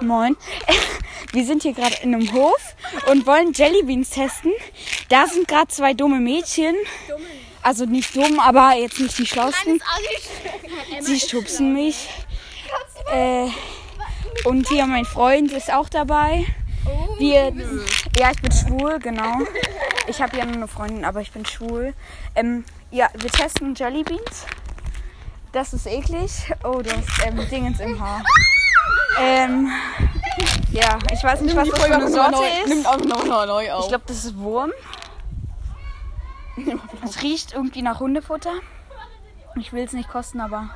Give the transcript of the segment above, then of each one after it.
Moin. Wir sind hier gerade in einem Hof und wollen Jellybeans testen. Da sind gerade zwei dumme Mädchen. Also nicht dumm, aber jetzt nicht die schlausten. Sie stupsen mich. Äh, und hier mein Freund ist auch dabei. Wir, ja, ich bin schwul, genau. Ich habe ja nur eine Freundin, aber ich bin schwul. Ähm, ja, wir testen Jellybeans. Das ist eklig. Oh, du hast ähm, Dingens im Haar. Ähm, ja, ich weiß nicht, was das für eine Sorte ist. Nimmt auch noch neu Ich auf. glaube, das ist Wurm. Es riecht irgendwie nach Hundefutter. Ich will es nicht kosten, aber.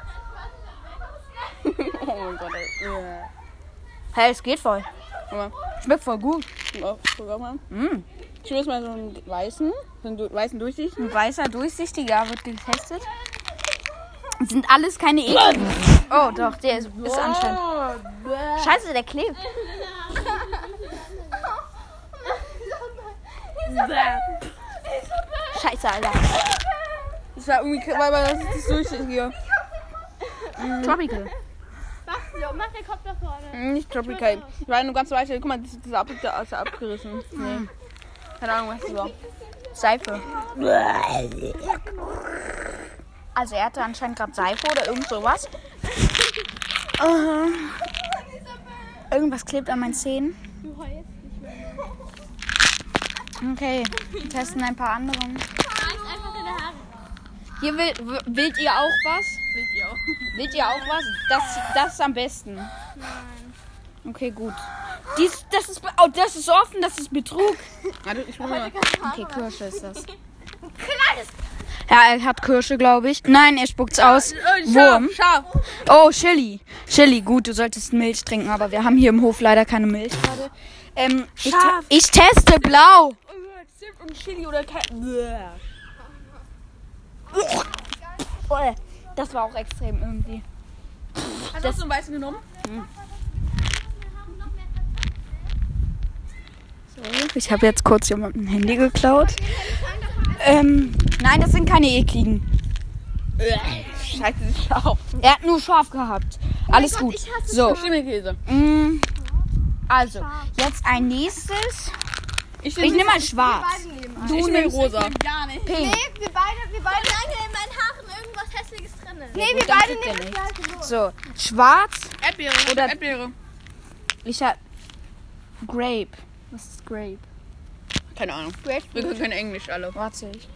oh mein Gott, ey. Ja. Hey, es geht voll. Schmeckt voll gut. Mal. Mm. Ich will jetzt mal so einen weißen, so einen weißen Durchsicht. Ein weißer, durchsichtiger wird getestet. Sind alles keine ekligen. Oh, doch, der ist, ist anscheinend. Scheiße, der klebt. Scheiße, Alter. Das war irgendwie, weil weil das ist das Durchsichtige. Tropical. Bastio, mach den Kopf nach vorne. Nicht Tropical. Ich war nur ganz weiter. Guck mal, das ist, ab, das ist abgerissen. Nee. Keine Ahnung, was das war. Seife. Also er hatte anscheinend gerade Seife oder irgend sowas. Äh, irgendwas klebt an meinen Zähnen. Du heulst nicht mehr. Okay, wir testen ein paar andere. Hier will, w- willt ihr auch was? Seht ihr auch. Willt ihr auch was? Das, das ist am besten. Okay, gut. Dies, das, ist, oh, das ist offen, das ist Betrug. Warte, ich mal. Okay, Kirsche ist das. Ja, er hat Kirsche, glaube ich. Nein, er spuckt's aus. Wurm. Scharf. Oh, Chili. Chili, gut, du solltest Milch trinken, aber wir haben hier im Hof leider keine Milch gerade. Ähm, ich, ich teste blau. Oh, und Chili oder das war auch extrem irgendwie. Hast du so einen weißen genommen? Ich habe jetzt kurz jemandem ein Handy geklaut. Ähm, nein, das sind keine ekligen. Scheiße, scharf. Er hat nur scharf gehabt. Alles gut. So, Schimmelkäse. mm, also, jetzt ein nächstes. Ich, Ich nehme mal schwarz. Du ich nehme rosa. Gar nicht. Pink. Nee, wir beide, wir beide. Solange in meinen Haaren irgendwas Hässliches drin ist. Nee, wir beide nehmen das gleiche. So, schwarz. Erdbeere. Oder- Erdbeere. Ich hab Grape. Was ist Grape? Keine Ahnung. Wir können kein Englisch alle. Warte ich.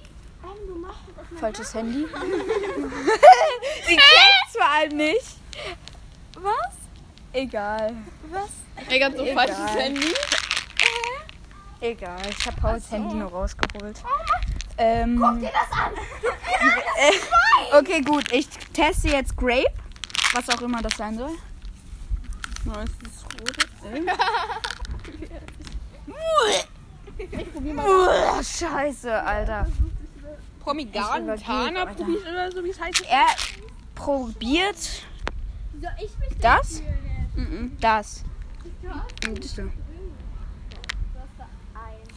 Das Falsches Handy. Sie kennt zwar allem nicht. Was? Egal. Was? Ey, ganz so Egal. falsches Handy. Egal. Ich habe Pauls Handy nur rausgeholt. Ähm, Guck dir das an. äh, okay, gut. Ich teste jetzt Grape. Was auch immer das sein soll. Was ist rote? Uah, scheiße, Alter. Promigan, übergebe, Tana, Alter. Probis oder so, wie es heißt. Er probiert Soll ich mich das. Mhm. Das.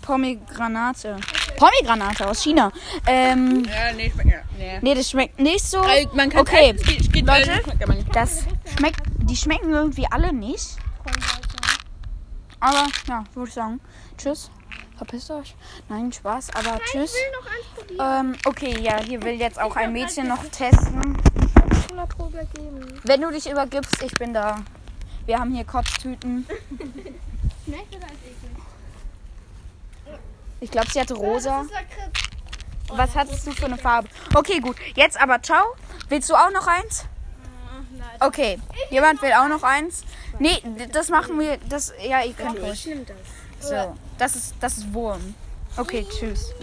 Pomegranate. Pomegranate aus China. Ähm, Ja, nee, schmeckt ja. Nee. nee, das schmeckt nicht so. Man kann Okay, es geht, es geht, Leute. schmeckt aber nicht. Das schmeckt, die schmecken irgendwie alle nicht. Aber ja, würde ich sagen. Tschüss. Verpisst euch. Nein, Spaß, aber tschüss. noch eins probieren? Ähm, okay, ja, hier will jetzt auch ein Mädchen noch testen. Wenn du dich übergibst, ich bin da. Wir haben hier Kotztüten. Ich glaube, sie hatte rosa. Lakritz. Was hattest du für eine Farbe? Okay, gut. Jetzt aber ciao. Willst du auch noch eins? Okay. Jemand will auch noch eins? Nee, das machen wir. Das, ja, ihr könnt ruhig. So. Das ist, das ist Wurm. Okay, tschüss.